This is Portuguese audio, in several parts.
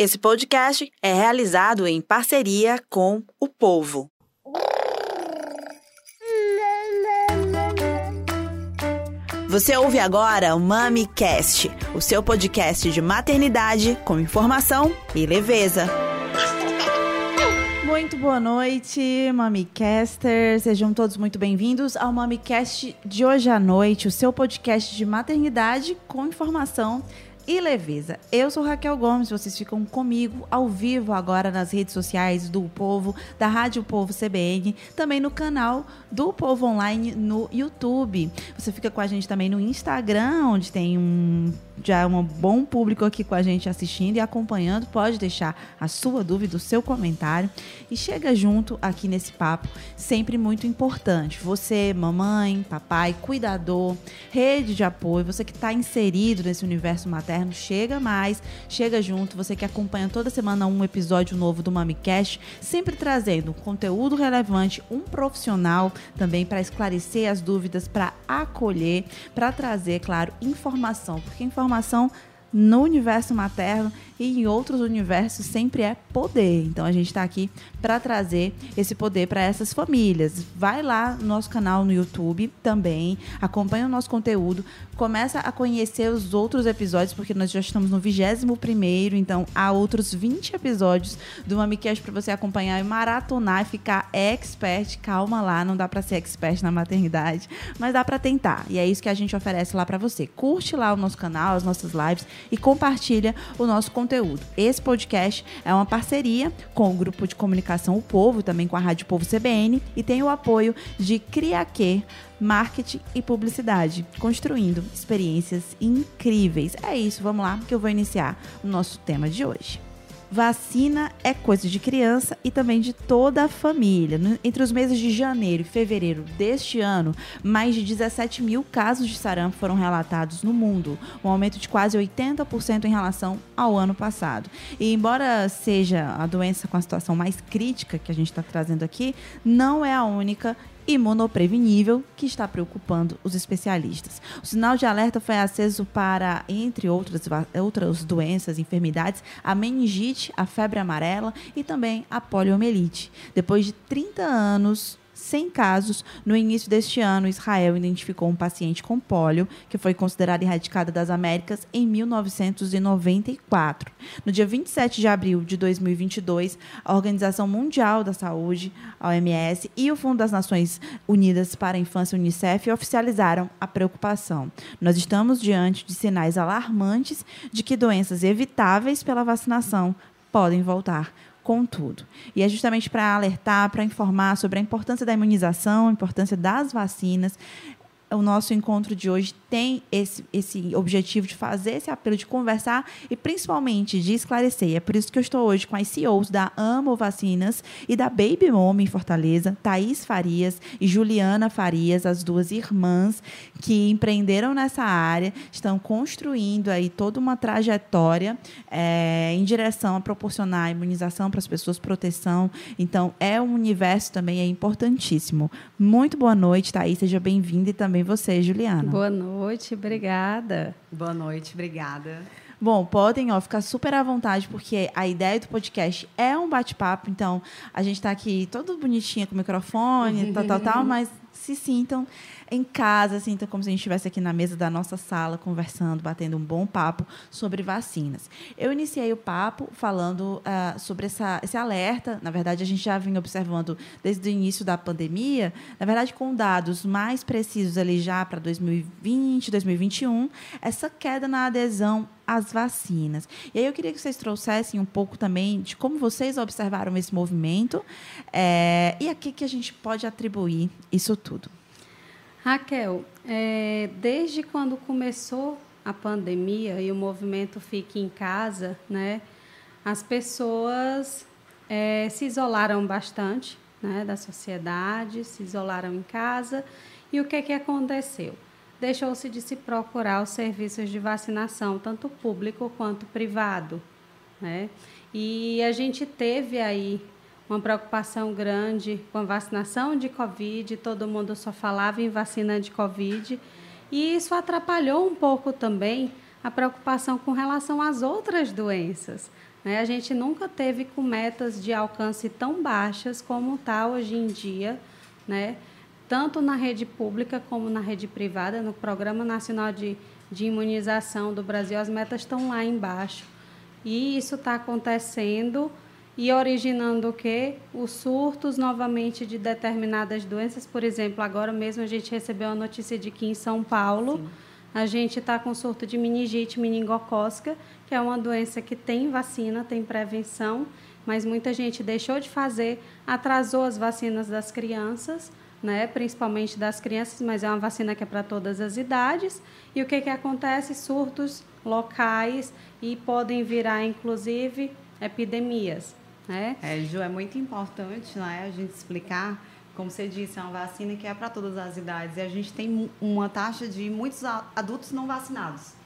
Esse podcast é realizado em parceria com o povo. Você ouve agora o MamiCast, o seu podcast de maternidade com informação e leveza. Muito boa noite, MamiCasters. Sejam todos muito bem-vindos ao MamiCast de hoje à noite, o seu podcast de maternidade com informação e leveza. Eu sou Raquel Gomes, vocês ficam comigo ao vivo agora nas redes sociais do Povo, da Rádio Povo CBN, também no canal do Povo Online no YouTube. Você fica com a gente também no Instagram, onde tem um já é um bom público aqui com a gente assistindo e acompanhando. Pode deixar a sua dúvida, o seu comentário e chega junto aqui nesse papo, sempre muito importante. Você, mamãe, papai, cuidador, rede de apoio, você que está inserido nesse universo materno, chega mais, chega junto. Você que acompanha toda semana um episódio novo do MamiCast, sempre trazendo conteúdo relevante, um profissional também para esclarecer as dúvidas, para acolher, para trazer, claro, informação, porque informação informação no universo materno e em outros universos sempre é poder. Então a gente está aqui para trazer esse poder para essas famílias. Vai lá no nosso canal no YouTube também, acompanha o nosso conteúdo, começa a conhecer os outros episódios, porque nós já estamos no 21 primeiro, então há outros 20 episódios do MamiCast para você acompanhar e maratonar e ficar expert. Calma lá, não dá para ser expert na maternidade, mas dá para tentar. E é isso que a gente oferece lá para você. Curte lá o nosso canal, as nossas lives e compartilha o nosso conteúdo. Esse podcast é uma parceria com o grupo de comunicação O Povo, também com a Rádio Povo CBN, e tem o apoio de Criaque, marketing e publicidade, construindo experiências incríveis. É isso, vamos lá que eu vou iniciar o nosso tema de hoje. Vacina é coisa de criança e também de toda a família. Entre os meses de janeiro e fevereiro deste ano, mais de 17 mil casos de sarampo foram relatados no mundo, um aumento de quase 80% em relação ao ano passado. E embora seja a doença com a situação mais crítica que a gente está trazendo aqui, não é a única imunoprevenível que está preocupando os especialistas. O sinal de alerta foi aceso para, entre outras, outras doenças, enfermidades, a meningite, a febre amarela e também a poliomielite. Depois de 30 anos 100 casos. No início deste ano, Israel identificou um paciente com pólio, que foi considerado erradicada das Américas em 1994. No dia 27 de abril de 2022, a Organização Mundial da Saúde, a OMS, e o Fundo das Nações Unidas para a Infância, UNICEF, oficializaram a preocupação. Nós estamos diante de sinais alarmantes de que doenças evitáveis pela vacinação podem voltar com tudo. E é justamente para alertar, para informar sobre a importância da imunização, a importância das vacinas, o nosso encontro de hoje tem esse, esse objetivo de fazer esse apelo, de conversar e principalmente de esclarecer. É por isso que eu estou hoje com as CEOs da Amo Vacinas e da Baby Mom em Fortaleza, Thaís Farias e Juliana Farias, as duas irmãs que empreenderam nessa área, estão construindo aí toda uma trajetória é, em direção a proporcionar imunização para as pessoas, proteção. Então, é um universo também é importantíssimo. Muito boa noite, Thaís, seja bem-vinda e também também você, Juliana. Boa noite, obrigada. Boa noite, obrigada. Bom, podem ó, ficar super à vontade, porque a ideia do podcast é um bate-papo, então a gente está aqui todo bonitinho com o microfone, tal, tal, tal, mas se sintam em casa, assim, então como se a gente estivesse aqui na mesa da nossa sala, conversando, batendo um bom papo sobre vacinas. Eu iniciei o papo falando uh, sobre essa, esse alerta. Na verdade, a gente já vinha observando desde o início da pandemia, na verdade, com dados mais precisos ali já para 2020, 2021, essa queda na adesão às vacinas. E aí eu queria que vocês trouxessem um pouco também de como vocês observaram esse movimento é, e a que, que a gente pode atribuir isso tudo. Raquel, é, desde quando começou a pandemia e o movimento Fique em Casa, né, as pessoas é, se isolaram bastante né, da sociedade, se isolaram em casa. E o que, que aconteceu? Deixou-se de se procurar os serviços de vacinação, tanto público quanto privado. Né? E a gente teve aí uma preocupação grande com a vacinação de Covid, todo mundo só falava em vacina de Covid, e isso atrapalhou um pouco também a preocupação com relação às outras doenças. Né? A gente nunca teve com metas de alcance tão baixas como está hoje em dia, né? tanto na rede pública como na rede privada, no Programa Nacional de, de Imunização do Brasil, as metas estão lá embaixo. E isso está acontecendo e originando o quê? Os surtos novamente de determinadas doenças. Por exemplo, agora mesmo a gente recebeu a notícia de que em São Paulo Sim. a gente está com surto de meningite meningocócica, que é uma doença que tem vacina, tem prevenção, mas muita gente deixou de fazer, atrasou as vacinas das crianças, né, principalmente das crianças, mas é uma vacina que é para todas as idades. E o que, que acontece? Surtos locais e podem virar, inclusive, epidemias. Né? É, Ju, é muito importante né, a gente explicar, como você disse, é uma vacina que é para todas as idades. E a gente tem uma taxa de muitos adultos não vacinados.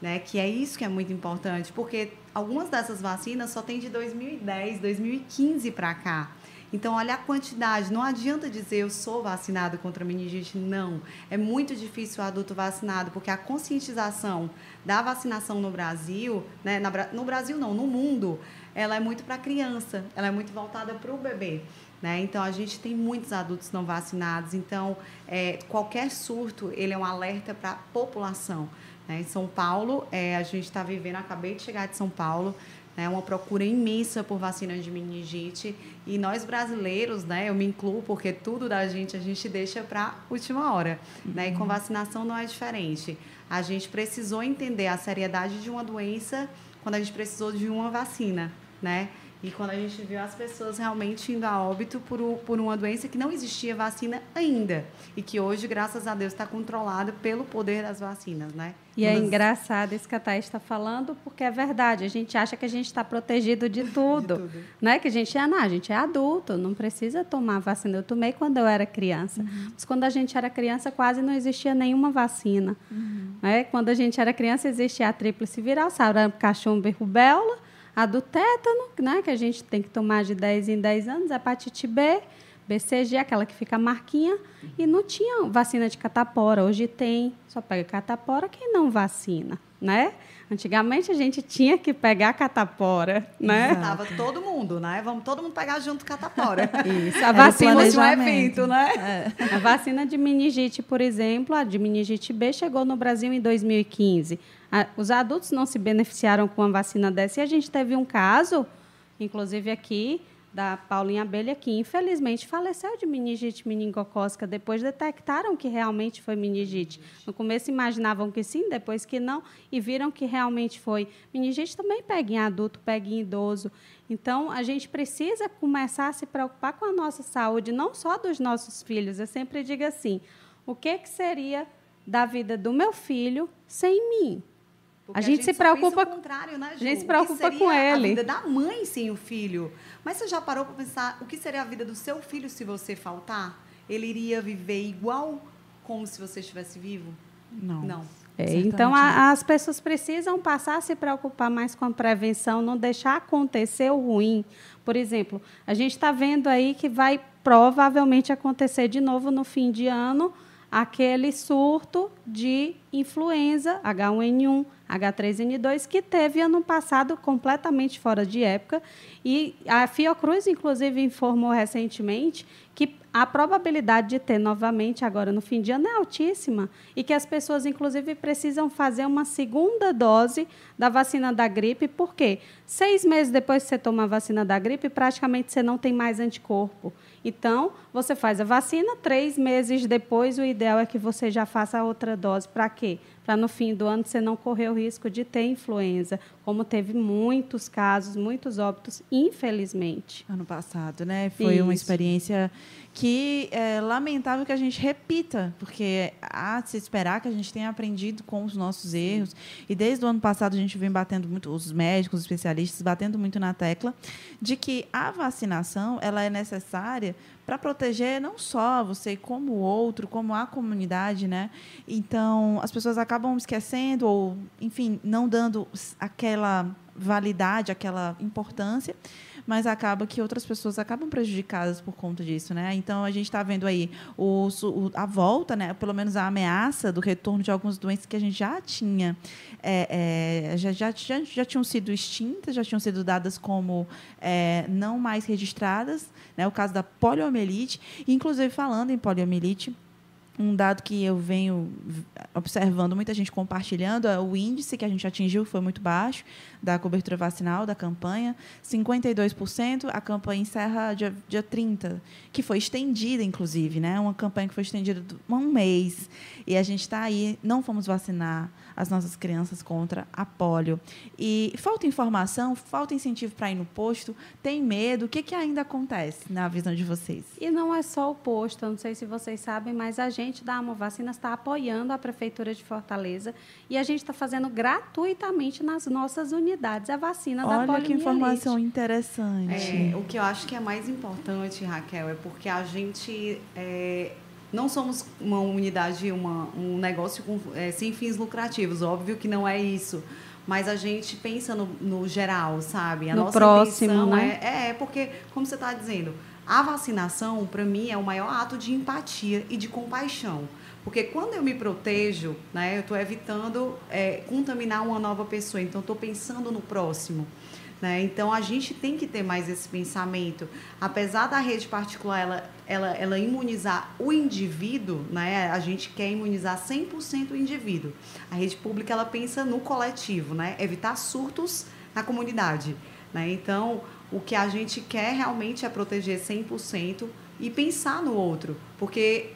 Né, que é isso que é muito importante, porque algumas dessas vacinas só tem de 2010, 2015 para cá. Então, olha a quantidade. Não adianta dizer eu sou vacinado contra meningite. Não. É muito difícil o adulto vacinado, porque a conscientização da vacinação no Brasil, né, no Brasil não, no mundo, ela é muito para criança, ela é muito voltada para o bebê. Né? Então, a gente tem muitos adultos não vacinados. Então, é, qualquer surto, ele é um alerta para a população. Né? Em São Paulo, é, a gente está vivendo, acabei de chegar de São Paulo, né, uma procura imensa por vacina de meningite. E nós brasileiros, né, eu me incluo, porque tudo da gente a gente deixa para última hora. Uhum. Né, e com vacinação não é diferente. A gente precisou entender a seriedade de uma doença quando a gente precisou de uma vacina. Né? E quando a gente viu as pessoas realmente indo a óbito por, por uma doença que não existia vacina ainda. E que hoje, graças a Deus, está controlada pelo poder das vacinas, né? E é Mas... é engraçado isso que a Thais está falando, porque é verdade. A gente acha que a gente está protegido de tudo. de tudo. Né? Que a gente é, não, a gente é adulto, não precisa tomar vacina. Eu tomei quando eu era criança. Uhum. Mas quando a gente era criança, quase não existia nenhuma vacina. Uhum. Né? Quando a gente era criança, existia a tríplice viral, sarampo, cachumba e rubéola a do tétano, né, que a gente tem que tomar de 10 em 10 anos, hepatite B, BCG, aquela que fica marquinha, e não tinha vacina de catapora. Hoje tem, só pega catapora quem não vacina, né? Antigamente a gente tinha que pegar catapora, né? Tava todo mundo, né? Vamos todo mundo pegar junto catapora. Isso, a vacina de um evento, né? É. A vacina de meningite, por exemplo, a de meningite B chegou no Brasil em 2015. Os adultos não se beneficiaram com a vacina dessa e a gente teve um caso, inclusive aqui, da Paulinha Abelha, que infelizmente faleceu de meningite meningocócica. Depois detectaram que realmente foi meningite. No começo imaginavam que sim, depois que não, e viram que realmente foi. Meningite também pega em adulto, pega em idoso. Então, a gente precisa começar a se preocupar com a nossa saúde, não só dos nossos filhos. Eu sempre digo assim: o que, que seria da vida do meu filho sem mim? Porque a gente, a gente se preocupa com contrário, né, Ju? A gente se preocupa com ele. A vida da mãe sem o filho. Mas você já parou para pensar o que seria a vida do seu filho se você faltar? Ele iria viver igual como se você estivesse vivo? Não. Não. É, então, a, as pessoas precisam passar a se preocupar mais com a prevenção, não deixar acontecer o ruim. Por exemplo, a gente está vendo aí que vai provavelmente acontecer de novo no fim de ano aquele surto de influenza H1N1, H3N2, que teve ano passado completamente fora de época. E a Fiocruz, inclusive, informou recentemente que a probabilidade de ter novamente agora no fim de ano é altíssima e que as pessoas, inclusive, precisam fazer uma segunda dose da vacina da gripe, porque seis meses depois que você toma a vacina da gripe, praticamente você não tem mais anticorpo. Então, você faz a vacina, três meses depois, o ideal é que você já faça a outra dose. Para quê? Para no fim do ano você não correr o risco de ter influenza, como teve muitos casos, muitos óbitos, infelizmente. Ano passado, né? Foi Isso. uma experiência que é lamentável que a gente repita, porque há de se esperar que a gente tenha aprendido com os nossos erros. E desde o ano passado a gente vem batendo muito, os médicos, os especialistas, batendo muito na tecla de que a vacinação ela é necessária para proteger não só você como o outro, como a comunidade, né? Então, as pessoas acabam esquecendo ou, enfim, não dando aquela validade, aquela importância mas acaba que outras pessoas acabam prejudicadas por conta disso, né? Então a gente está vendo aí o, o, a volta, né? Pelo menos a ameaça do retorno de algumas doenças que a gente já tinha, é, é, já, já, já, já tinham sido extintas, já tinham sido dadas como é, não mais registradas, né? O caso da poliomielite, inclusive falando em poliomielite um dado que eu venho observando muita gente compartilhando é o índice que a gente atingiu foi muito baixo da cobertura vacinal da campanha, 52%, a campanha encerra dia, dia 30, que foi estendida, inclusive, né? Uma campanha que foi estendida um mês. E a gente está aí, não fomos vacinar as nossas crianças contra a polio. E falta informação, falta incentivo para ir no posto, tem medo. O que, que ainda acontece na visão de vocês? E não é só o posto, eu não sei se vocês sabem, mas a gente da Amo Vacinas está apoiando a Prefeitura de Fortaleza e a gente está fazendo gratuitamente nas nossas unidades a vacina Olha da poliomielite. Olha que informação interessante. É, o que eu acho que é mais importante, Raquel, é porque a gente é, não somos uma unidade, uma, um negócio com, é, sem fins lucrativos. Óbvio que não é isso. Mas a gente pensa no, no geral, sabe? A no nossa próximo, né? É, é, porque, como você está dizendo, a vacinação, para mim, é o maior ato de empatia e de compaixão. Porque quando eu me protejo, né, eu estou evitando é, contaminar uma nova pessoa. Então, estou pensando no próximo. Né? Então, a gente tem que ter mais esse pensamento. Apesar da rede particular ela, ela, ela imunizar o indivíduo, né? a gente quer imunizar 100% o indivíduo. A rede pública ela pensa no coletivo, né? evitar surtos na comunidade. Né? Então, o que a gente quer realmente é proteger 100% e pensar no outro, porque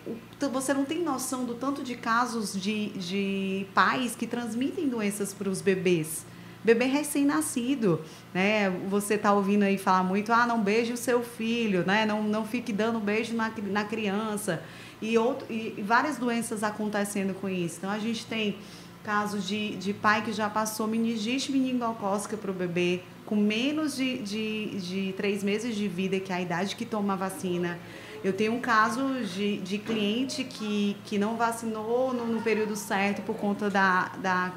você não tem noção do tanto de casos de, de pais que transmitem doenças para os bebês. Bebê recém-nascido, né? Você está ouvindo aí falar muito, ah, não beije o seu filho, né? Não, não fique dando beijo na, na criança. E, outro, e várias doenças acontecendo com isso. Então, a gente tem casos de, de pai que já passou meningite meningocócica para o bebê, com menos de, de, de três meses de vida, que é a idade que toma a vacina. Eu tenho um caso de, de cliente que, que não vacinou no, no período certo por conta da, da,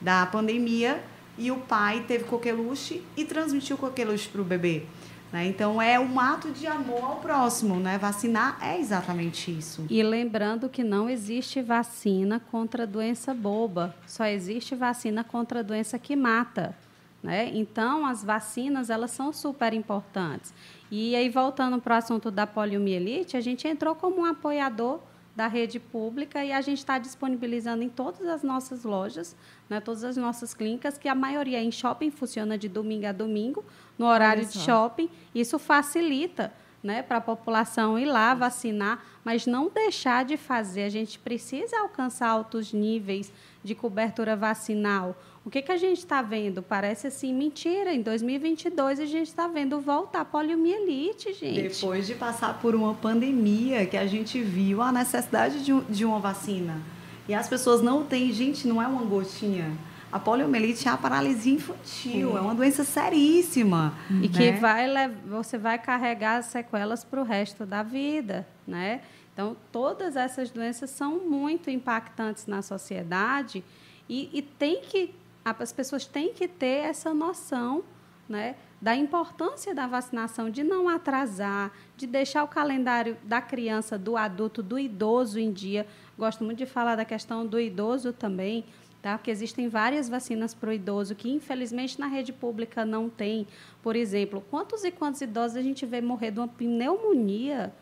da pandemia e o pai teve coqueluche e transmitiu coqueluche para o bebê. Né? Então, é um ato de amor ao próximo. Né? Vacinar é exatamente isso. E lembrando que não existe vacina contra doença boba, só existe vacina contra doença que mata. Né? Então, as vacinas elas são super importantes. E aí, voltando para o assunto da poliomielite, a gente entrou como um apoiador da rede pública e a gente está disponibilizando em todas as nossas lojas, né, todas as nossas clínicas, que a maioria em shopping funciona de domingo a domingo, no horário de shopping. Isso facilita né, para a população ir lá vacinar, mas não deixar de fazer. A gente precisa alcançar altos níveis de cobertura vacinal. O que, que a gente está vendo? Parece assim, mentira. Em 2022 a gente está vendo voltar a poliomielite, gente. Depois de passar por uma pandemia que a gente viu a necessidade de, de uma vacina. E as pessoas não têm, gente, não é uma gotinha. A poliomielite é a paralisia infantil, é uma doença seríssima. E né? que vai, você vai carregar sequelas para o resto da vida, né? Então, todas essas doenças são muito impactantes na sociedade e, e tem que as pessoas têm que ter essa noção né, da importância da vacinação, de não atrasar, de deixar o calendário da criança, do adulto, do idoso em dia. Gosto muito de falar da questão do idoso também, tá? porque existem várias vacinas para o idoso que, infelizmente, na rede pública não tem. Por exemplo, quantos e quantos idosos a gente vê morrer de uma pneumonia?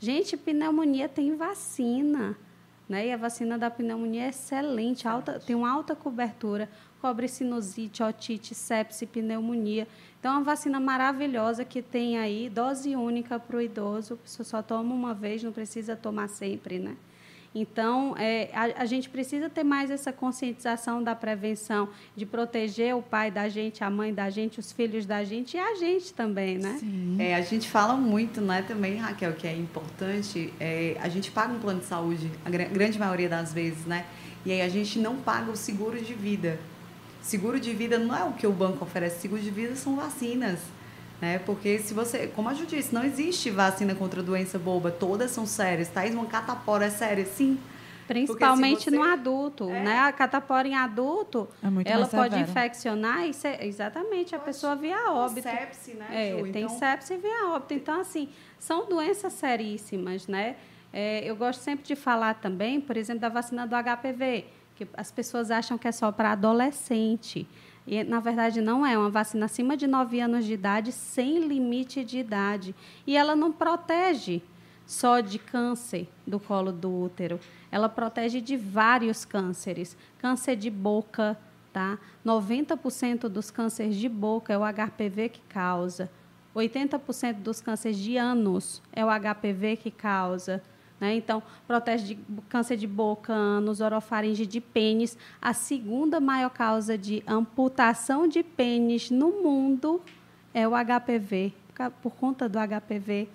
Gente, pneumonia tem vacina. Né? E a vacina da pneumonia é excelente, alta, tem uma alta cobertura cobre sinusite, otite, sepse, pneumonia. Então, é uma vacina maravilhosa que tem aí dose única para o idoso, você só toma uma vez, não precisa tomar sempre, né? Então, é, a, a, gente precisa ter mais essa conscientização da prevenção, de proteger o pai da gente, a mãe da gente, os filhos da gente e a gente também, né? Sim. É, a gente fala muito, né, também, Raquel, que é importante, é, a gente paga um plano de saúde, a grande maioria das vezes, né? E aí a gente não paga o seguro de vida. Seguro de vida não é o que o banco oferece, seguro de vida são vacinas. Né? Porque se você, como a Ju disse, não existe vacina contra doença boba, todas são sérias. Thais, uma catapora é séria, sim. Principalmente você... no adulto, é. né? A catapora em adulto, é ela pode infeccionar e ser, exatamente a pode. pessoa via óbito. Sepse, né? É, Ju? tem então... sepse e via óbito. Então, assim, são doenças seríssimas, né? É, eu gosto sempre de falar também, por exemplo, da vacina do HPV, que as pessoas acham que é só para adolescente. E, na verdade, não é. Uma vacina acima de 9 anos de idade, sem limite de idade. E ela não protege só de câncer do colo do útero. Ela protege de vários cânceres. Câncer de boca, tá? 90% dos cânceres de boca é o HPV que causa. 80% dos cânceres de ânus é o HPV que causa. Né? Então, protege de câncer de boca, ânus, orofaringe de pênis. A segunda maior causa de amputação de pênis no mundo é o HPV, por conta do HPV.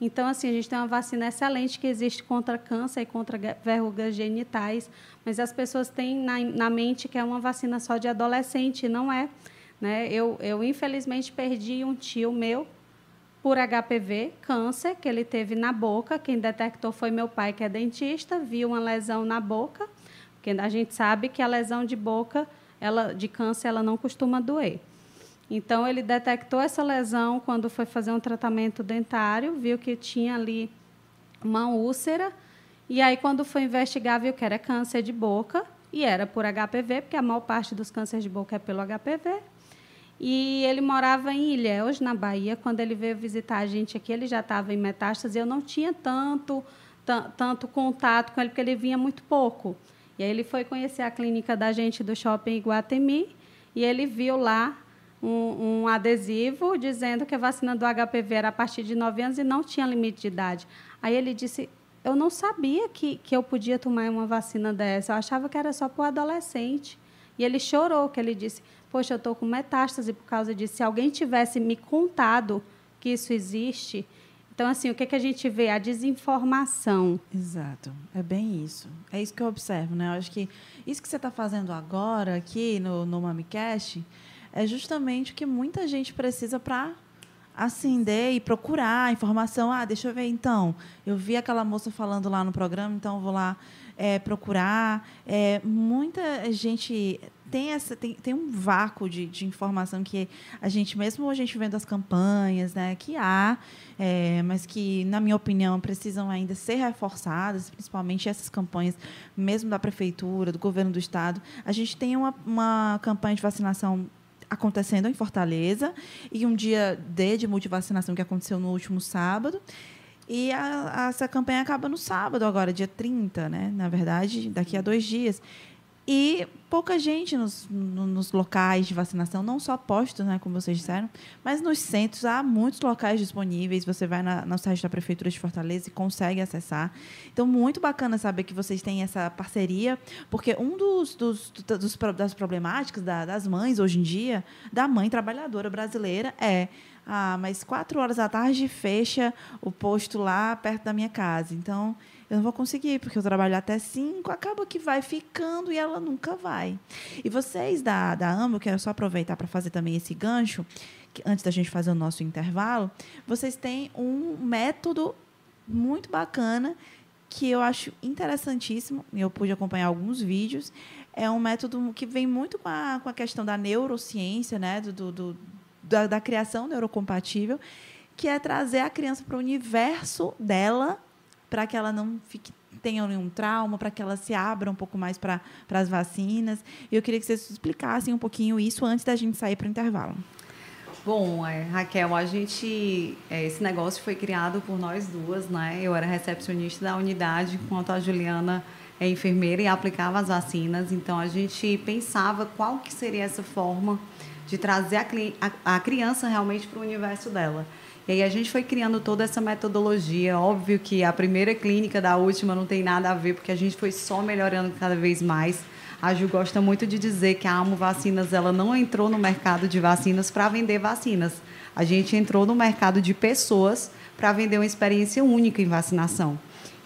Então, assim, a gente tem uma vacina excelente que existe contra câncer e contra verrugas genitais, mas as pessoas têm na, na mente que é uma vacina só de adolescente, não é. Né? Eu, eu, infelizmente, perdi um tio meu por HPV, câncer, que ele teve na boca. Quem detectou foi meu pai, que é dentista, viu uma lesão na boca, porque a gente sabe que a lesão de boca, ela, de câncer, ela não costuma doer. Então, ele detectou essa lesão quando foi fazer um tratamento dentário, viu que tinha ali uma úlcera, e aí, quando foi investigar, viu que era câncer de boca, e era por HPV, porque a maior parte dos cânceres de boca é pelo HPV. E ele morava em Ilhéus, na Bahia. Quando ele veio visitar a gente aqui, ele já estava em metástase. Eu não tinha tanto, tanto contato com ele, porque ele vinha muito pouco. E aí ele foi conhecer a clínica da gente do shopping Iguatemi e ele viu lá um, um, adesivo dizendo que a vacina do HPV era a partir de 9 anos e não tinha limite de idade. Aí ele disse: Eu não sabia que, que eu podia tomar uma vacina dessa, eu achava que era só para o adolescente. E ele chorou, que ele disse: poxa, eu estou com metástase por causa disso. Se alguém tivesse me contado que isso existe. Então, assim, o que, que a gente vê? A desinformação. Exato. É bem isso. É isso que eu observo, né? Eu acho que isso que você está fazendo agora aqui no, no MamiCast é justamente o que muita gente precisa para acender e procurar informação. Ah, deixa eu ver então. Eu vi aquela moça falando lá no programa, então vou lá é, procurar. É, muita gente tem, essa, tem, tem um vácuo de, de informação que a gente, mesmo a gente vendo as campanhas, né, que há, é, mas que, na minha opinião, precisam ainda ser reforçadas, principalmente essas campanhas, mesmo da prefeitura, do governo do estado. A gente tem uma, uma campanha de vacinação acontecendo em Fortaleza e um dia D de multivacinação que aconteceu no último sábado. E a, a, essa campanha acaba no sábado, agora, dia 30, né? Na verdade, daqui a dois dias. E pouca gente nos, nos locais de vacinação, não só postos, né, como vocês disseram, mas nos centros há muitos locais disponíveis. Você vai na, no site da Prefeitura de Fortaleza e consegue acessar. Então, muito bacana saber que vocês têm essa parceria, porque um dos, dos, dos das problemáticas da, das mães hoje em dia, da mãe trabalhadora brasileira, é ah, mas quatro horas da tarde fecha o posto lá perto da minha casa. Então, eu não vou conseguir, porque eu trabalho até cinco, acaba que vai ficando e ela nunca vai. E vocês da, da AMO, quero só aproveitar para fazer também esse gancho, antes da gente fazer o nosso intervalo, vocês têm um método muito bacana que eu acho interessantíssimo, eu pude acompanhar alguns vídeos, é um método que vem muito com a, com a questão da neurociência, né, do, do da, da criação neurocompatível, que é trazer a criança para o universo dela para que ela não fique tenha nenhum trauma, para que ela se abra um pouco mais para as vacinas. Eu queria que vocês explicassem um pouquinho isso antes da gente sair para o intervalo. Bom, é, Raquel, a gente é, esse negócio foi criado por nós duas, né? Eu era recepcionista da unidade, enquanto a Juliana é enfermeira e aplicava as vacinas. Então a gente pensava qual que seria essa forma de trazer a, a, a criança realmente para o universo dela. E aí a gente foi criando toda essa metodologia. Óbvio que a primeira clínica da última não tem nada a ver, porque a gente foi só melhorando cada vez mais. A Ju gosta muito de dizer que a Amo Vacinas ela não entrou no mercado de vacinas para vender vacinas. A gente entrou no mercado de pessoas para vender uma experiência única em vacinação.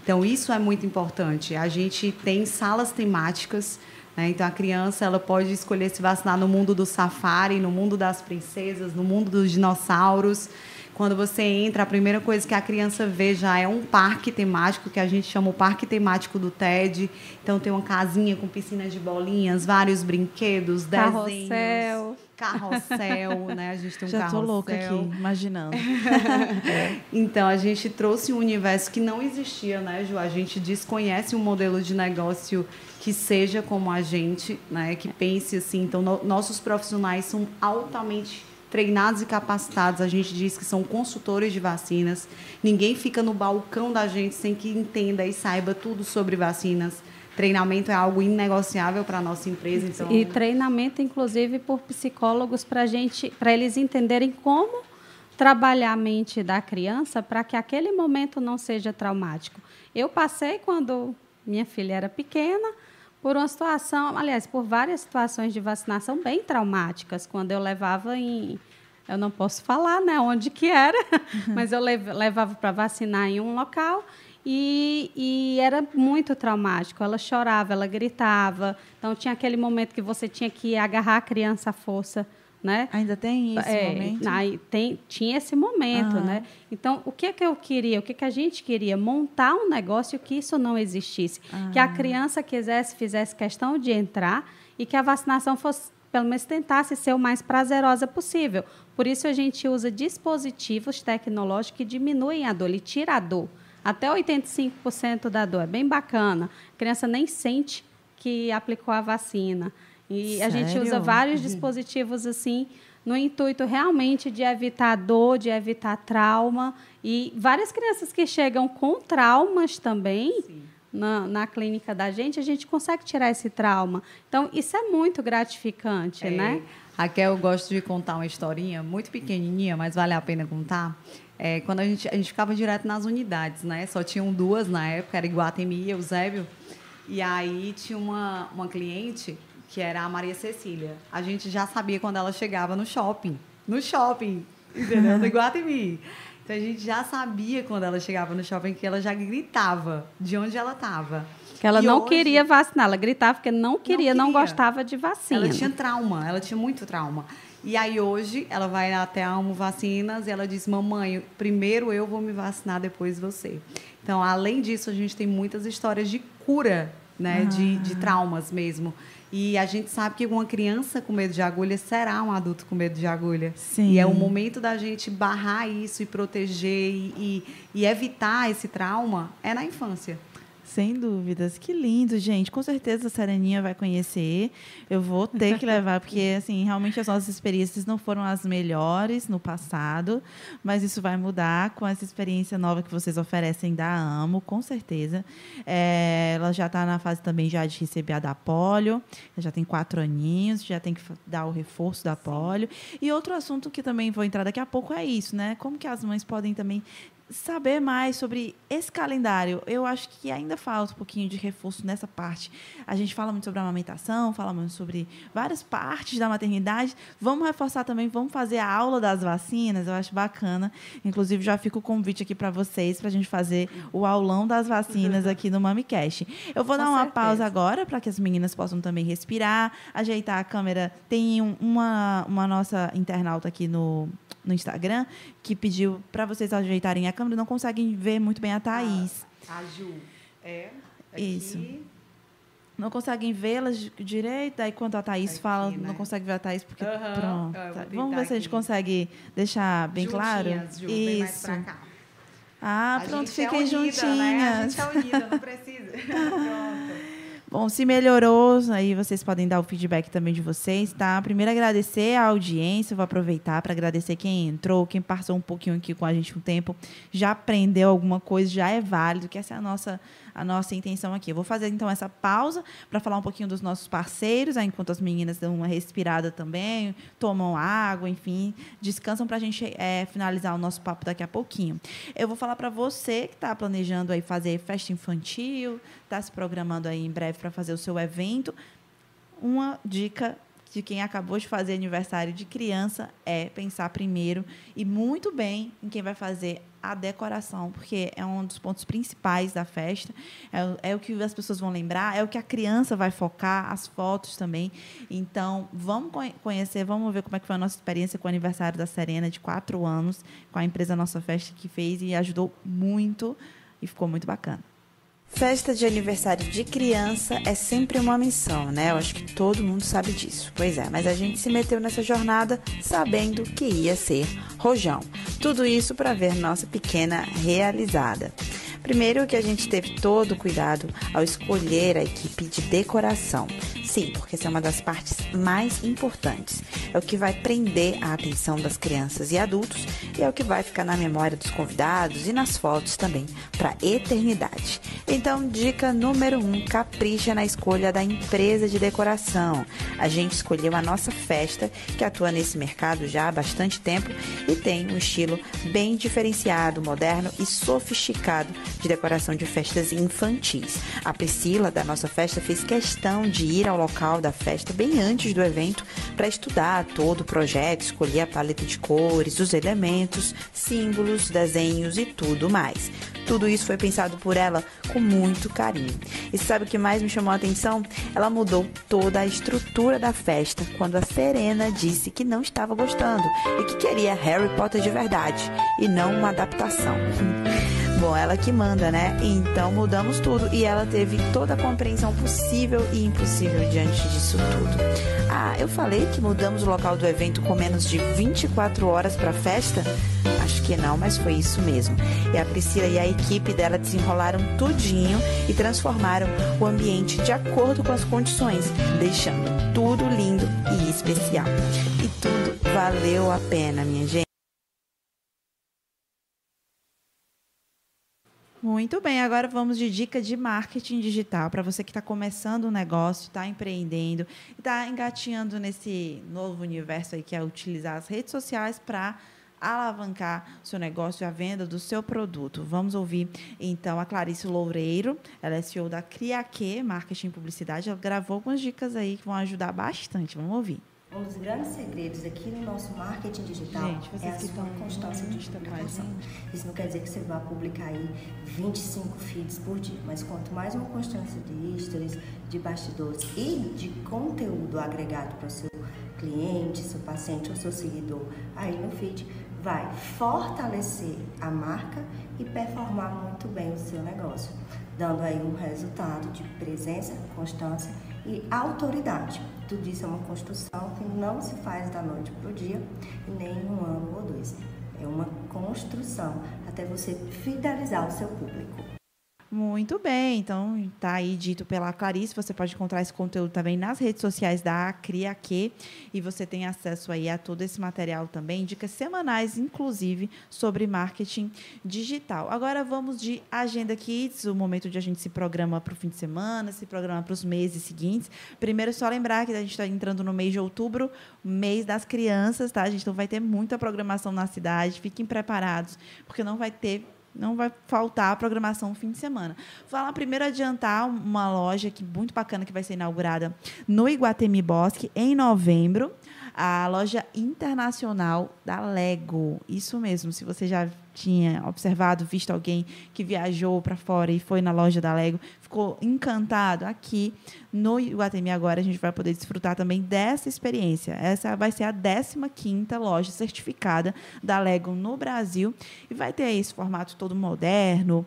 Então, isso é muito importante. A gente tem salas temáticas Né? Então, a criança ela pode escolher se vacinar no mundo do safari, no mundo das princesas, no mundo dos dinossauros. Quando você entra, a primeira coisa que a criança vê já é um parque temático, que a gente chama o parque temático do TED. Então, tem uma casinha com piscina de bolinhas, vários brinquedos, Carrossel. desenhos. Carrossel, né? A gente tem um Já carrossel. tô louca aqui, imaginando. Então, a gente trouxe um universo que não existia, né, Ju? A gente desconhece um modelo de negócio que seja como a gente, né? Que pense assim. Então, no- nossos profissionais são altamente treinados e capacitados. A gente diz que são consultores de vacinas. Ninguém fica no balcão da gente sem que entenda e saiba tudo sobre vacinas. Treinamento é algo inegociável para a nossa empresa. Então, E treinamento, inclusive, por psicólogos para gente, para eles entenderem como trabalhar a mente da criança para que aquele momento não seja traumático. Eu passei quando minha filha era pequena por uma situação, aliás, por várias situações de vacinação bem traumáticas, quando eu levava em eu não posso falar, né, onde que era, mas eu lev- levava para vacinar em um local e, e era muito traumático. Ela chorava, ela gritava. Então tinha aquele momento que você tinha que agarrar a criança à força, né? Ainda tem esse É, momento? tem, tinha esse momento, Aham. né? Então, o que que eu queria? O que que a gente queria? Montar um negócio que isso não existisse. Que Ah. a criança quisesse, fizesse questão de entrar e que a vacinação fosse, pelo menos tentasse ser o mais prazerosa possível. Por isso, a gente usa dispositivos tecnológicos que diminuem a dor, ele tira a dor. Até 85% da dor. É bem bacana. A criança nem sente que aplicou a vacina. E a gente usa Sério? vários dispositivos assim, no intuito realmente de evitar dor, de evitar trauma. E várias crianças que chegam com traumas também na, na clínica da gente, a gente consegue tirar esse trauma. Então, isso é muito gratificante, É, né? Raquel, eu gosto de contar uma historinha muito pequenininha, mas vale a pena contar. É, quando a gente, a gente ficava direto nas unidades, né? Só tinham duas na época, era Iguatemi e Eusébio. E aí tinha uma, uma cliente que era a Maria Cecília. A gente já sabia quando ela chegava no shopping. No shopping, entendeu? No Iguatemi. Então a gente já sabia quando ela chegava no shopping que ela já gritava de onde ela estava. Que ela E não hoje- queria vacinar, ela gritava porque não queria, não, queria. gostava de vacina. Ela tinha trauma, ela tinha muito trauma. E aí hoje ela vai até a Amo Vacinas e ela diz: "Mamãe, primeiro eu vou me vacinar, depois você". Então, além disso, a gente tem muitas histórias de cura, né, de, de traumas mesmo. E a gente sabe que uma criança com medo de agulha será um adulto com medo de agulha. Sim. E é o momento da gente barrar isso e proteger e, e, e evitar esse trauma é na infância. Sem dúvidas. Que lindo, gente. Com certeza a Sereninha vai conhecer. Eu vou ter que levar, porque, assim, realmente as nossas experiências não foram as melhores no passado, mas isso vai mudar com essa experiência nova que vocês oferecem da AMO, com certeza. É, ela já está na fase também já de receber a da polio, já tem quatro aninhos, já tem que dar o reforço da polio. E outro assunto que também vou entrar daqui a pouco é isso, né? Como que as mães podem também saber mais sobre esse calendário. Eu acho que ainda falta um pouquinho de reforço nessa parte. A gente fala muito sobre a amamentação, fala muito sobre várias partes da maternidade. Vamos reforçar também, vamos fazer a aula das vacinas, eu acho bacana. Inclusive, já fica o convite aqui para vocês, para a gente fazer o aulão das vacinas aqui no MamiCast. Eu vou Com dar uma certeza. pausa agora para que as meninas possam também respirar, ajeitar a câmera. Tem um- uma, uma nossa internauta aqui no, no Instagram que pediu para vocês ajeitarem a câmera, não conseguem ver muito bem a Thaís. A Ju é Isso. Não conseguem vê-la di- direito, aí quando a Thaís Aqui, fala, né? não consegue ver a Thaís, porque Aham, pronto. eu vou Vamos ver se a gente aqui. consegue deixar bem claro. Juntinhas, Ju, vem mais Isso. Ah, A pronto, é fiquem unida, juntinhas. Né? A gente é unida, não precisa. Pronto. Bom, se melhorou, aí vocês podem dar o feedback também de vocês, tá? Primeiro agradecer a audiência, vou aproveitar para agradecer quem entrou, quem passou um pouquinho aqui com a gente um tempo, já aprendeu alguma coisa, já é válido, que essa é a nossa a nossa intenção aqui. Eu vou fazer então essa pausa para falar um pouquinho dos nossos parceiros, enquanto as meninas dão uma respirada também, tomam água, enfim, descansam para a gente é, finalizar o nosso papo daqui a pouquinho. Eu vou falar para você que está planejando aí fazer festa infantil, está se programando aí em breve para fazer o seu evento, uma dica de quem acabou de fazer aniversário de criança é pensar primeiro e muito bem em quem vai fazer a decoração, porque é um dos pontos principais da festa. É, é, o que as pessoas vão lembrar, é o que a criança vai focar, as fotos também. Então, vamos conhecer, vamos ver como é que foi a nossa experiência com o aniversário da Serena, de quatro anos, com a empresa Nossa Festa, que fez e ajudou muito e ficou muito bacana. Festa de aniversário de criança é sempre uma missão, né? Eu acho que todo mundo sabe disso. Pois é, mas a gente se meteu nessa jornada sabendo que ia ser rojão. Tudo isso para ver nossa pequena realizada. Primeiro que a gente teve todo o cuidado ao escolher a equipe de decoração. Sim, porque essa é uma das partes mais importantes. É o que vai prender a atenção das crianças e adultos e é o que vai ficar na memória dos convidados e nas fotos também para eternidade. Então, dica número um, capricha na escolha da empresa de decoração. A gente escolheu a nossa festa, que atua nesse mercado já há bastante tempo e tem um estilo bem diferenciado, moderno e sofisticado de decoração de festas infantis. A Priscila, da nossa festa, fez questão de ir ao local da festa bem antes do evento para estudar todo o projeto, escolher a paleta de cores, os elementos, símbolos, desenhos e tudo mais. Tudo isso foi pensado por ela com muito carinho. E sabe o que mais me chamou a atenção? Ela mudou toda a estrutura da festa quando a Serena disse que não estava gostando e que queria Harry Potter de verdade e não uma adaptação. Bom, ela que manda, né? Então mudamos tudo e ela teve toda a compreensão possível e impossível diante disso tudo. Ah, eu falei que mudamos o local do evento com menos de 24 horas para a festa? Acho que não, mas foi isso mesmo. E a Priscila e a equipe dela desenrolaram tudinho e transformaram o ambiente de acordo com as condições, deixando tudo lindo e especial. E tudo valeu a pena, minha gente. Muito bem, agora vamos de dica de marketing digital para você que está começando um negócio, está empreendendo, está engatinhando nesse novo universo aí que é utilizar as redes sociais para alavancar o seu negócio e a venda do seu produto. Vamos ouvir então a Clarice Loureiro, ela é CEO da Criaque Marketing e Publicidade, ela gravou algumas dicas aí que vão ajudar bastante. Vamos ouvir. Um dos grandes segredos aqui no nosso marketing digital Gente, é a sua constância de publicação. Isso não quer dizer que você vá publicar aí 25 feeds por dia, mas quanto mais uma constância de stories, de bastidores e de conteúdo agregado para o seu cliente, seu paciente ou seu seguidor aí no feed, vai fortalecer a marca e performar muito bem o seu negócio, dando aí um resultado de presença, constância e autoridade. Tudo isso é uma construção que não se faz da noite para o dia, nem em um ano ou dois. É uma construção até você fidelizar o seu público. Muito bem, então está aí dito pela Clarice. Você pode encontrar esse conteúdo também nas redes sociais da Criaque e você tem acesso aí a todo esse material também, dicas semanais, inclusive sobre marketing digital. Agora vamos de Agenda Kids, o momento de a gente se programa para o fim de semana, se programa para os meses seguintes. Primeiro, só lembrar que a gente está entrando no mês de outubro, mês das crianças, tá? A gente não vai ter muita programação na cidade. Fiquem preparados, porque não vai ter não vai faltar a programação no fim de semana. Vou primeiro adiantar uma loja que muito bacana que vai ser inaugurada no Iguatemi Bosque em novembro a loja internacional da Lego. Isso mesmo, se você já tinha observado, visto alguém que viajou para fora e foi na loja da Lego, ficou encantado aqui no Iguatemi agora a gente vai poder desfrutar também dessa experiência. Essa vai ser a 15ª loja certificada da Lego no Brasil e vai ter esse formato todo moderno,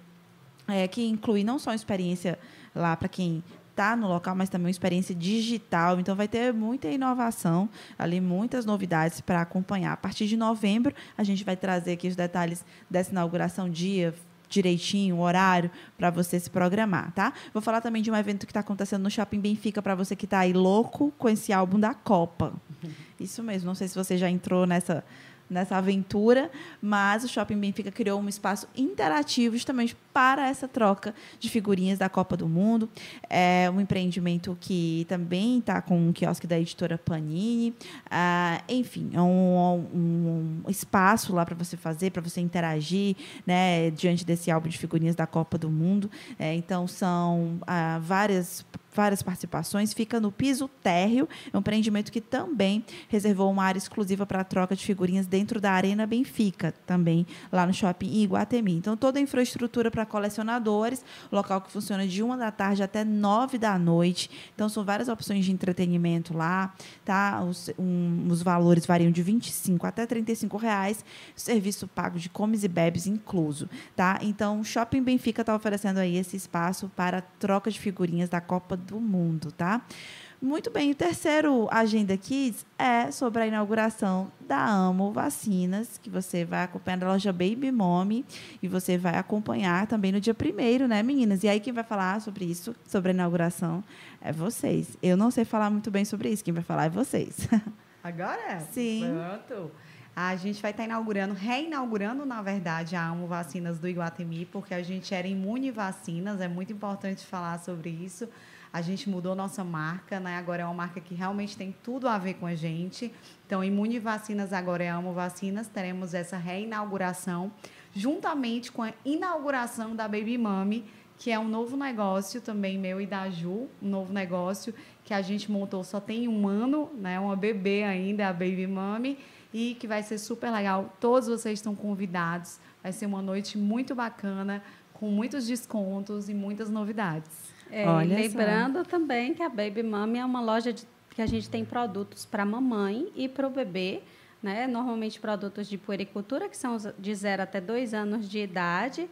é, que inclui não só a experiência lá para quem está no local, mas também uma experiência digital. Então, vai ter muita inovação ali, muitas novidades para acompanhar. A partir de novembro, a gente vai trazer aqui os detalhes dessa inauguração, dia, direitinho, horário, para você se programar, tá? Vou falar também de um evento que está acontecendo no Shopping Benfica, para você que está aí louco com esse álbum da Copa. Isso mesmo, não sei se você já entrou nessa nessa aventura, mas o Shopping Benfica criou um espaço interativo justamente para essa troca de figurinhas da Copa do Mundo. É um empreendimento que também está com um quiosque da editora Panini. Ah, enfim, é um, um, um espaço lá para você fazer, para você interagir né, diante desse álbum de figurinhas da Copa do Mundo. É, então, são ah, várias várias participações, fica no piso térreo, é um empreendimento que também reservou uma área exclusiva para troca de figurinhas dentro da Arena Benfica, também lá no shopping Iguatemi. Então, toda a infraestrutura para colecionadores, local que funciona de uma da tarde até nove da noite. Então, são várias opções de entretenimento lá, tá? Os, um, os valores variam de 25 até 35 reais, serviço pago de comes e bebes incluso, tá? Então, o Shopping Benfica está oferecendo aí esse espaço para troca de figurinhas da Copa do Mundo, tá? Muito bem, o terceiro Agenda Kids é sobre a inauguração da Amo Vacinas, que você vai acompanhar da loja Baby Mommy e você vai acompanhar também no dia primeiro, né, meninas? E aí quem vai falar sobre isso, sobre a inauguração, é vocês. Eu não sei falar muito bem sobre isso, quem vai falar é vocês. Agora? é? Sim. Pronto. A gente vai estar inaugurando, reinaugurando, na verdade, a Amo Vacinas do Iguatemi, porque a gente era imune vacinas, é muito importante falar sobre isso. A gente mudou nossa marca, né? Agora é uma marca que realmente tem tudo a ver com a gente. Então, Imune Vacinas agora é Amo Vacinas. Teremos essa reinauguração juntamente com a inauguração da Baby Mami, que é um novo negócio também meu e da Ju, um novo negócio que a gente montou só tem um ano, né? Uma bebê ainda, a Baby Mami, e que vai ser super legal. Todos vocês estão convidados. Vai ser uma noite muito bacana, com muitos descontos e muitas novidades. É, lembrando também que a Baby Mami é uma loja de, que a gente tem produtos para mamãe e para o bebê, né? Normalmente produtos de puericultura, que são de 0 até 2 anos de idade,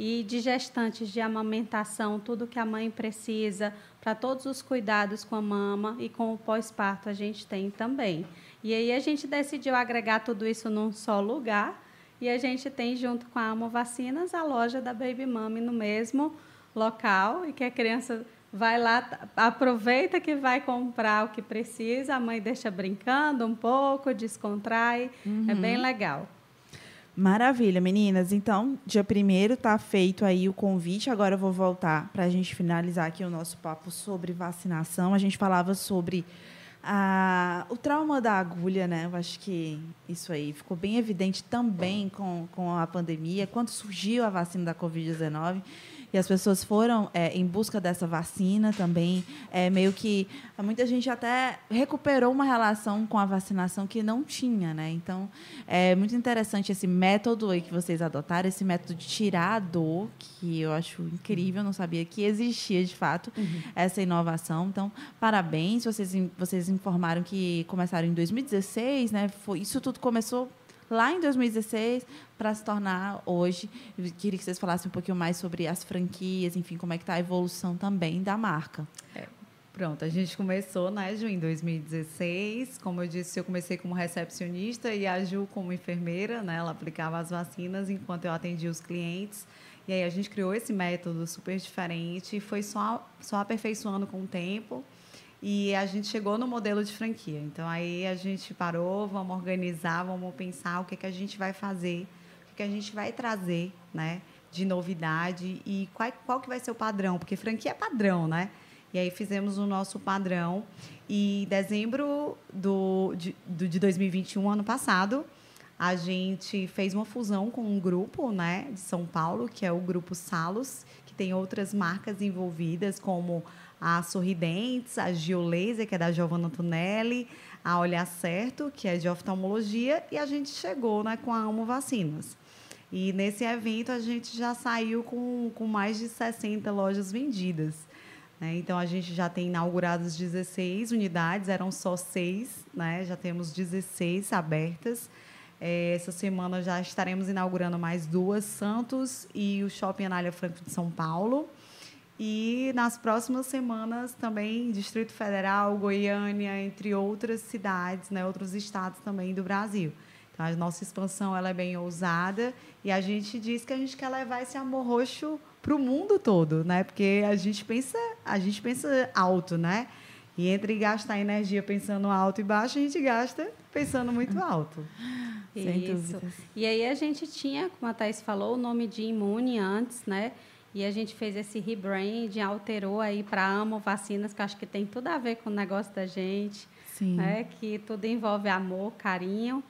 e de gestantes de amamentação, tudo que a mãe precisa, para todos os cuidados com a mama e com o pós-parto a gente tem também. E aí a gente decidiu agregar tudo isso num só lugar, e a gente tem junto com a Amo Vacinas a loja da Baby Mami no mesmo local e que a criança vai lá, aproveita que vai comprar o que precisa, a mãe deixa brincando um pouco, descontrai, é bem legal. Maravilha, meninas. Então, dia primeiro tá feito aí o convite. Agora eu vou voltar para a gente finalizar aqui o nosso papo sobre vacinação. A gente falava sobre a, o trauma da agulha, né? Eu acho que isso aí ficou bem evidente também com, com a pandemia, quando surgiu a vacina da Covid-19 e as pessoas foram é, em busca dessa vacina também. É, meio que muita gente até recuperou uma relação com a vacinação que não tinha, né? Então é muito interessante esse método aí que vocês adotaram, esse método de tirar a dor, que eu acho incrível, não sabia que existia de fato uhum. essa inovação. Então, parabéns, vocês, vocês informaram que começaram em 2016, né? Foi, isso tudo começou lá em 2016 para se tornar hoje. Eu queria que vocês falassem um pouquinho mais sobre as franquias, enfim, como é que está a evolução também da marca. É. Pronto, a gente começou, né, Ju, em 2016. Como eu disse, eu comecei como recepcionista e a Ju como enfermeira, né? Ela aplicava as vacinas enquanto eu atendia os clientes. E aí a gente criou esse método super diferente e foi só, só aperfeiçoando com o tempo. E a gente chegou no modelo de franquia. Então aí a gente parou, vamos organizar, vamos pensar o que, que a gente vai fazer, o que, que a gente vai trazer, né? De novidade e qual, qual que vai ser o padrão, porque franquia é padrão, né? E aí fizemos o nosso padrão. E em dezembro do, de, do, de 2021, ano passado, a gente fez uma fusão com um grupo né, de São Paulo, que é o Grupo Salos, que tem outras marcas envolvidas, como a Sorridentes, a Geolaser, que é da Giovanna Tunelli, a Olhar Certo, que é de oftalmologia, e a gente chegou né, com a Amo Vacinas. E nesse evento a gente já saiu com, com mais de 60 lojas vendidas. Né? Então a gente já tem inauguradas 16 unidades, eram só seis, né? já temos 16 abertas. É, essa semana já estaremos inaugurando mais duas, Santos e o Shopping Anália Franco de São Paulo. E nas próximas semanas também Distrito Federal, Goiânia, entre outras cidades, né, outros estados também do Brasil. Então a nossa expansão ela é bem ousada e a gente diz que a gente quer levar esse amor roxo para o mundo todo, né? Porque a gente pensa, a gente pensa alto, né? E entre gastar energia pensando alto e baixo, a gente gasta pensando muito alto. Isso. E aí a gente tinha, como a Thais falou, o nome de Imune antes, né? E a gente fez esse rebranding, alterou aí para Amo Vacinas, que acho que tem tudo a ver com o negócio da gente. Sim. Né? Que tudo envolve amor, carinho.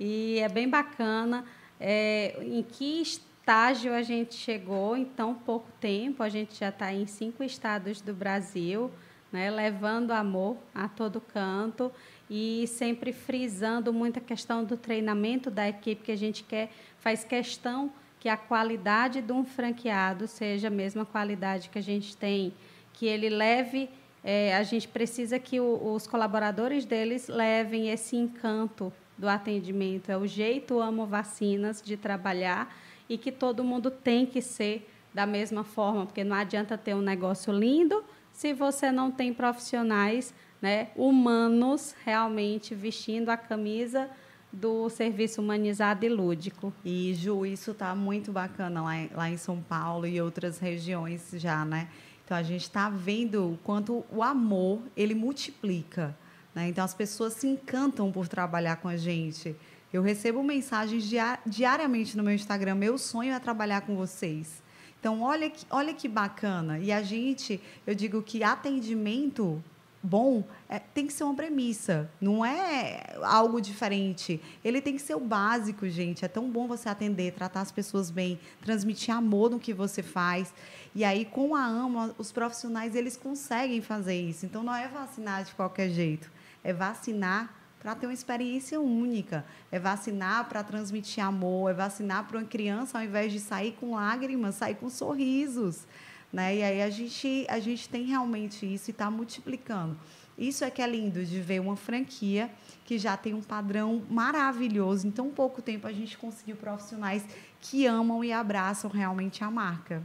E é bem bacana. É, em que estágio a gente chegou em tão pouco tempo, a gente já está em cinco estados do Brasil, né, levando amor a todo canto e sempre frisando muito a questão do treinamento da equipe, que a gente quer, faz questão que a qualidade de um franqueado seja a mesma qualidade que a gente tem, que ele leve, é, a gente precisa que o, os colaboradores deles levem esse encanto do atendimento, é o jeito amo vacinas de trabalhar e que todo mundo tem que ser da mesma forma, porque não adianta ter um negócio lindo se você não tem profissionais né, humanos realmente vestindo a camisa do serviço humanizado e lúdico. E, Ju, isso está muito bacana lá, lá em São Paulo e outras regiões já, né? Então, a gente está vendo o quanto o amor, ele multiplica. Né? Então, as pessoas se encantam por trabalhar com a gente. Eu recebo mensagens diariamente no meu Instagram. Meu sonho é trabalhar com vocês. Então, olha que, olha que bacana. E a gente, eu digo que atendimento bom é, tem que ser uma premissa, não é algo diferente. Ele tem que ser o básico, gente. É tão bom você atender, tratar as pessoas bem, transmitir amor no que você faz. E aí, com a AMA, os profissionais eles conseguem fazer isso. Então, não é vacinar de qualquer jeito, é vacinar para ter uma experiência única. É vacinar para transmitir amor, é vacinar para uma criança, ao invés de sair com lágrimas, sair com sorrisos. Né? E aí a gente, a gente tem realmente isso e está multiplicando. Isso é que é lindo de ver uma franquia que já tem um padrão maravilhoso. Em tão pouco tempo a gente conseguiu profissionais que amam e abraçam realmente a marca.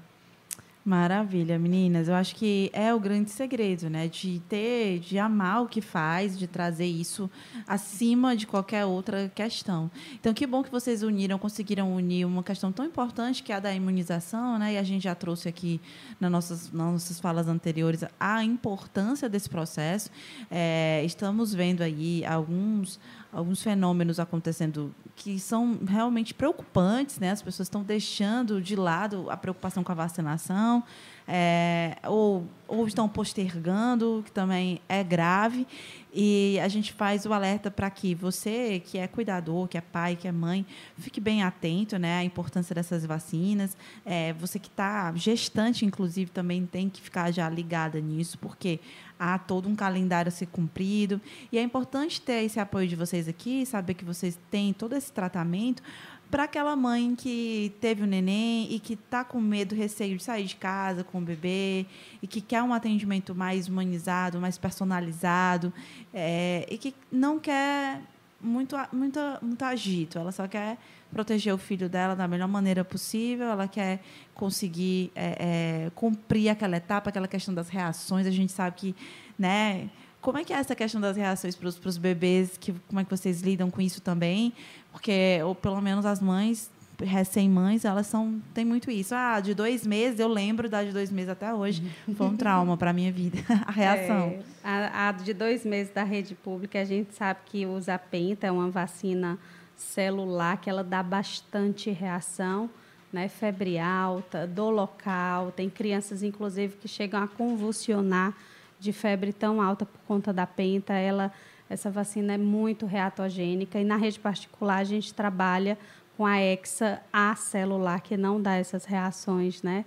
Maravilha, meninas. Eu acho que é o grande segredo, né? De ter, de amar o que faz, de trazer isso acima de qualquer outra questão. Então, que bom que vocês uniram, conseguiram unir uma questão tão importante que é a da imunização, né? E a gente já trouxe aqui nas nossas, nas nossas falas anteriores a importância desse processo. É, estamos vendo aí alguns alguns fenômenos acontecendo que são realmente preocupantes, né? As pessoas estão deixando de lado a preocupação com a vacinação, é, ou, ou estão postergando, que também é grave. E a gente faz o alerta para que você, que é cuidador, que é pai, que é mãe, fique bem atento né, à importância dessas vacinas. É, você que está gestante, inclusive, também tem que ficar já ligada nisso, porque há todo um calendário a ser cumprido. E é importante ter esse apoio de vocês aqui, saber que vocês têm todo esse tratamento, para aquela mãe que teve o um neném e que está com medo, receio de sair de casa com o bebê e que quer um atendimento mais humanizado, mais personalizado é, e que não quer muito, muito, muito agito, ela só quer proteger o filho dela da melhor maneira possível, ela quer conseguir é, é, cumprir aquela etapa, aquela questão das reações. A gente sabe que, né, como é que é essa questão das reações para os bebês? Que, como é que vocês lidam com isso também? Porque, ou pelo menos as mães, recém-mães, elas são têm muito isso. Ah, de dois meses, eu lembro da de dois meses até hoje. Foi um trauma para a minha vida, a reação. É, a, a, de dois meses da rede pública, a gente sabe que usa penta, é uma vacina celular que ela dá bastante reação, né? Febre alta, dor local, tem crianças, inclusive, que chegam a convulsionar de febre tão alta por conta da penta, ela, essa vacina é muito reatogênica e na rede particular a gente trabalha com a hexa acelular que não dá essas reações, né?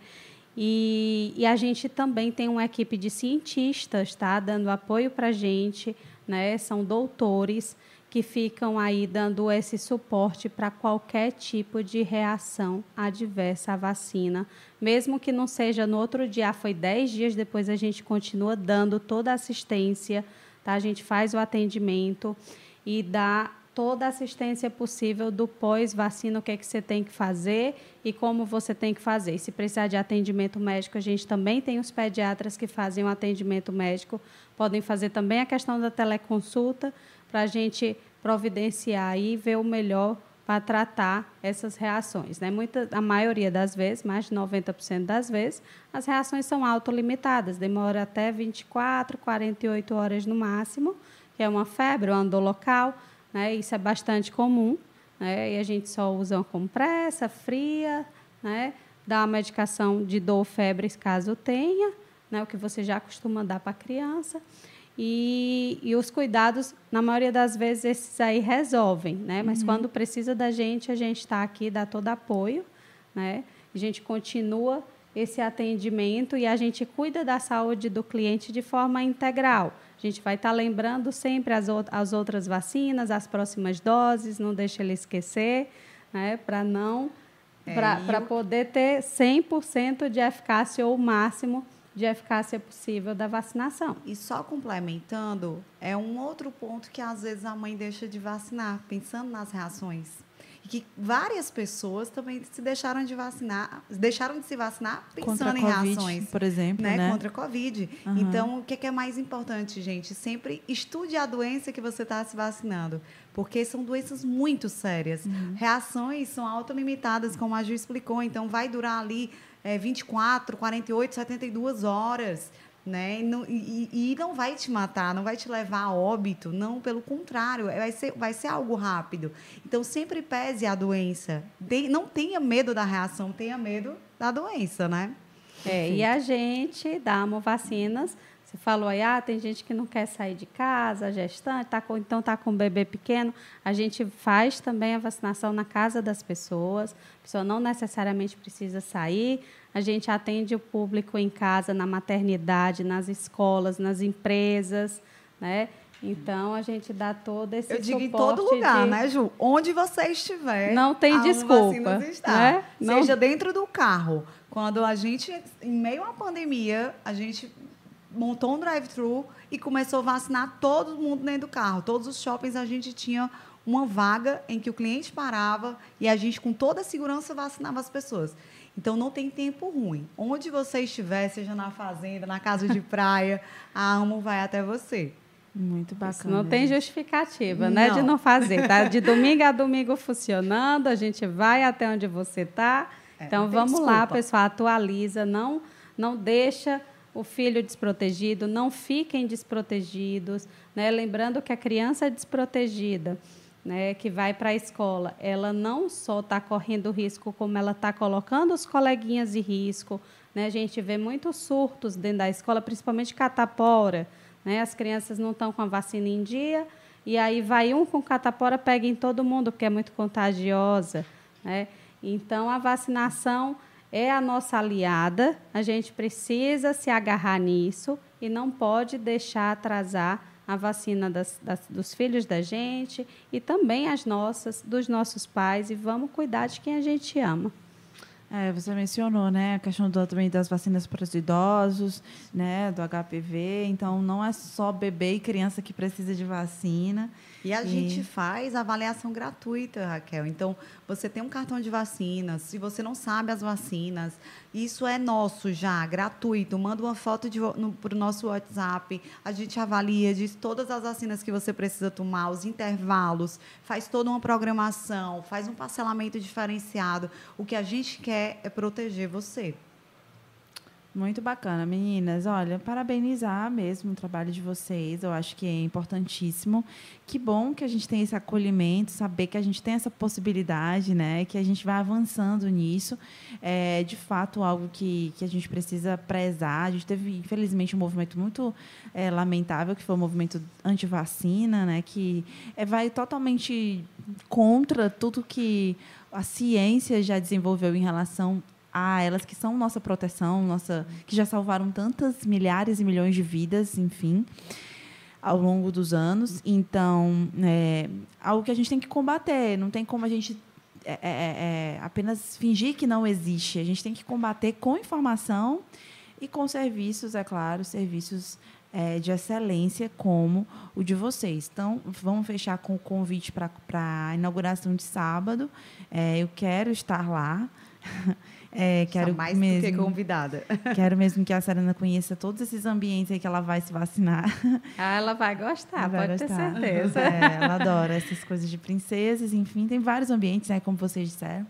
E, e, a gente também tem uma equipe de cientistas, tá, dando apoio para a gente, né? São doutores que ficam aí dando esse suporte para qualquer tipo de reação adversa à vacina. Mesmo que não seja no outro dia, foi 10 dias depois, a gente continua dando toda a assistência, tá? a gente faz o atendimento e dá toda a assistência possível do pós-vacina, o que é que você tem que fazer e como você tem que fazer. Se precisar de atendimento médico, a gente também tem os pediatras que fazem o atendimento médico, podem fazer também a questão da teleconsulta para a gente providenciar e ver o melhor para tratar essas reações. Né? Muita, a maioria das vezes, mais de 90% das vezes, as reações são autolimitadas, demora até 24, 48 horas no máximo, que é uma febre, uma dor local, né? isso é bastante comum, né? e a gente só usa uma compressa fria, né? dá uma medicação de dor, febre, caso tenha, né? o que você já costuma dar para a criança, e, e, os cuidados, na maioria das vezes, esses aí resolvem, né? Mas uhum. quando precisa da gente, a gente está aqui, dá todo apoio, né? A gente continua esse atendimento e a gente cuida da saúde do cliente de forma integral. A gente vai estar lembrando sempre as, as outras vacinas, as próximas doses, não deixa ele esquecer, né? Para não é, para eu... poder ter 100% de eficácia ou o máximo de eficácia possível da vacinação. E só complementando, é um outro ponto que às vezes a mãe deixa de vacinar, pensando nas reações. E que várias pessoas também se deixaram de vacinar, deixaram de se vacinar pensando Contra em COVID, reações. Por exemplo, né? né? Contra a Covid. Uhum. Então, o que é mais importante, gente? Sempre estude a doença que você está se vacinando. Porque são doenças muito sérias. Uhum. Reações são autolimitadas, como a Ju explicou. Então, vai durar ali é, 24, 48, 72 horas. Né? E, não, e, e, não vai te matar, não vai te levar a óbito, não, pelo contrário, vai ser, vai ser algo rápido. Então, sempre pese a doença. De, não tenha medo da reação, tenha medo da doença, né? É, e a gente dá vacinas você falou aí, ah, tem gente que não quer sair de casa, gestante, tá com, então está com um bebê pequeno. A gente faz também a vacinação na casa das pessoas. A pessoa não necessariamente precisa sair. A gente atende o público em casa, na maternidade, nas escolas, nas empresas, né? Então a gente dá todo esse Eu digo em todo lugar, de... né, Ju? Onde você estiver. Não tem desculpa. Né? Seja dentro do carro. Quando a gente, em meio à pandemia, a gente montou um drive-thru e começou a vacinar todo mundo dentro do carro. Todos os shoppings a gente tinha uma vaga em que o cliente parava e a gente, com toda a segurança, vacinava as pessoas. Então, não tem tempo ruim. Onde você estiver, seja na fazenda, na casa de praia, a AMO vai até você. Muito bacana. Isso não tem justificativa, né, de não fazer. Tá de domingo a domingo funcionando, a gente vai até onde você está. É, então, vamos desculpa. lá, pessoal, atualiza, não, não deixa o filho desprotegido, não fiquem desprotegidos, né? Lembrando que a criança desprotegida, né, que vai para a escola, ela não só está correndo risco, como ela está colocando os coleguinhas em risco. Né? A gente vê muitos surtos dentro da escola, principalmente catapora. Né? As crianças não estão com a vacina em dia, e aí vai um com catapora, pega em todo mundo, porque é muito contagiosa. Né? Então, a vacinação é a nossa aliada, a gente precisa se agarrar nisso e não pode deixar atrasar a vacina das, das, dos filhos da gente e também as nossas, dos nossos pais, e vamos cuidar de quem a gente ama. É, você mencionou, né, a questão do, também das vacinas para os idosos, né, do HPV. Então, não é só bebê e criança que precisa de vacina. E a e... gente faz avaliação gratuita, Raquel. Então, você tem um cartão de vacinas. Se você não sabe as vacinas, isso é nosso já, gratuito. Manda uma foto para o nosso WhatsApp. A gente avalia, diz todas as vacinas que você precisa tomar, os intervalos, faz toda uma programação, faz um parcelamento diferenciado. O que a gente quer é proteger você. Muito bacana, meninas. Olha, parabenizar mesmo o trabalho de vocês. Eu acho que é importantíssimo. Que bom que a gente tem esse acolhimento, saber que a gente tem essa possibilidade, né? Que a gente vai avançando nisso. É, de fato, algo que, que a gente precisa prezar. A gente teve, infelizmente, um movimento muito é, lamentável, que foi o movimento anti-vacina, né? Que é, vai totalmente contra tudo que a ciência já desenvolveu em relação a elas que são nossa proteção, nossa, que já salvaram tantas milhares e milhões de vidas, enfim, ao longo dos anos. Então, é algo que a gente tem que combater. Não tem como a gente é, é, é, apenas fingir que não existe. A gente tem que combater com informação e com serviços, é claro, serviços é, de excelência como o de vocês. Então, vamos fechar com o convite para a inauguração de sábado. É, eu quero estar lá. É, quero Só mais mesmo, do que convidada. Quero mesmo que a Serena conheça todos esses ambientes aí que ela vai se vacinar. Ah, ela vai gostar, ela vai pode gostar. ter certeza. É, ela adora essas coisas de princesas, enfim, tem vários ambientes, né, como vocês disseram.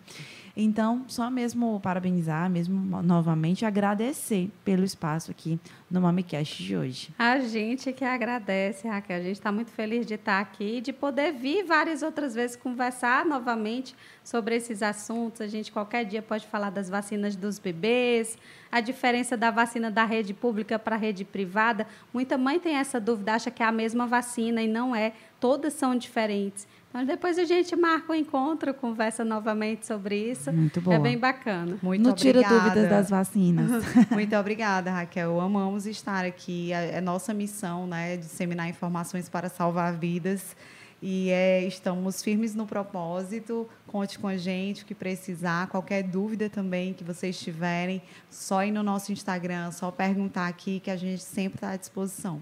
Então, só mesmo parabenizar, mesmo novamente agradecer pelo espaço aqui no MamiCast de hoje. A gente que agradece, Raquel. A gente está muito feliz de estar aqui e de poder vir várias outras vezes conversar novamente sobre esses assuntos. A gente qualquer dia pode falar das vacinas dos bebês, a diferença da vacina da rede pública para a rede privada. Muita mãe tem essa dúvida, acha que é a mesma vacina e não é. Todas são diferentes. Mas depois a gente marca o um encontro, conversa novamente sobre isso. Muito bom. É bem bacana. Muito Não obrigada. tira dúvidas das vacinas. Muito obrigada, Raquel. Amamos estar aqui. É, é nossa missão, né, disseminar informações para salvar vidas. E é, estamos firmes no propósito. Conte com a gente, o que precisar. Qualquer dúvida também que vocês tiverem, só ir no nosso Instagram, só perguntar aqui que a gente sempre está à disposição.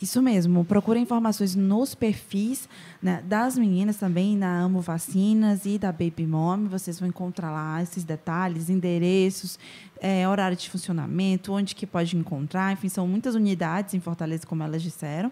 Isso mesmo, procure informações nos perfis né, das meninas também, na Amo Vacinas e da Baby Mom. Vocês vão encontrar lá esses detalhes, endereços, é, horário de funcionamento, onde que pode encontrar. Enfim, são muitas unidades em Fortaleza, como elas disseram.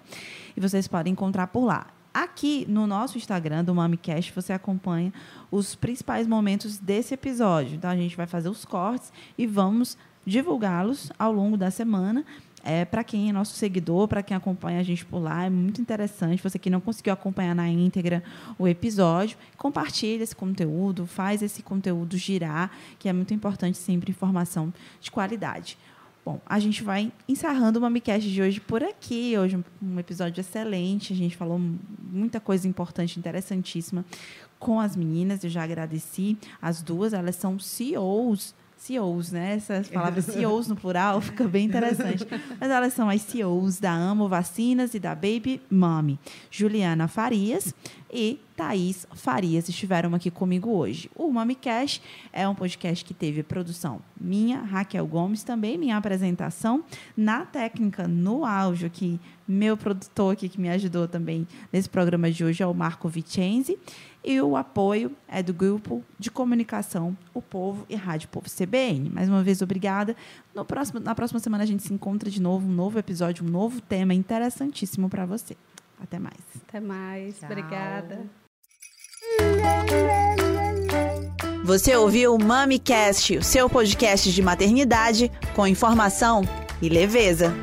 E vocês podem encontrar por lá. Aqui no nosso Instagram do MamiCast, você acompanha os principais momentos desse episódio. Então, a gente vai fazer os cortes e vamos divulgá-los ao longo da semana. É, para quem é nosso seguidor, para quem acompanha a gente por lá, é muito interessante. Você que não conseguiu acompanhar na íntegra o episódio, compartilha esse conteúdo, faz esse conteúdo girar, que é muito importante sempre informação de qualidade. Bom, a gente vai encerrando o MamiCast de hoje por aqui. Hoje um episódio excelente. A gente falou muita coisa importante, interessantíssima com as meninas. Eu já agradeci as duas. Elas são CEOs CEOs, né? Essas palavras CEOs no plural fica bem interessante. Mas elas são as CEOs da Amo Vacinas e da Baby Mommy. Juliana Farias e Thaís Farias estiveram aqui comigo hoje. O Mami Cash é um podcast que teve produção minha, Raquel Gomes, também minha apresentação na técnica, no áudio, que meu produtor aqui que me ajudou também nesse programa de hoje é o Marco Vicenzi. E o apoio é do grupo de comunicação O Povo e Rádio Povo CBN. Mais uma vez, obrigada. No próximo, na próxima semana a gente se encontra de novo, um novo episódio, um novo tema interessantíssimo para você. Até mais. Até mais. Tchau. Obrigada. Você ouviu o MamiCast, o seu podcast de maternidade com informação e leveza.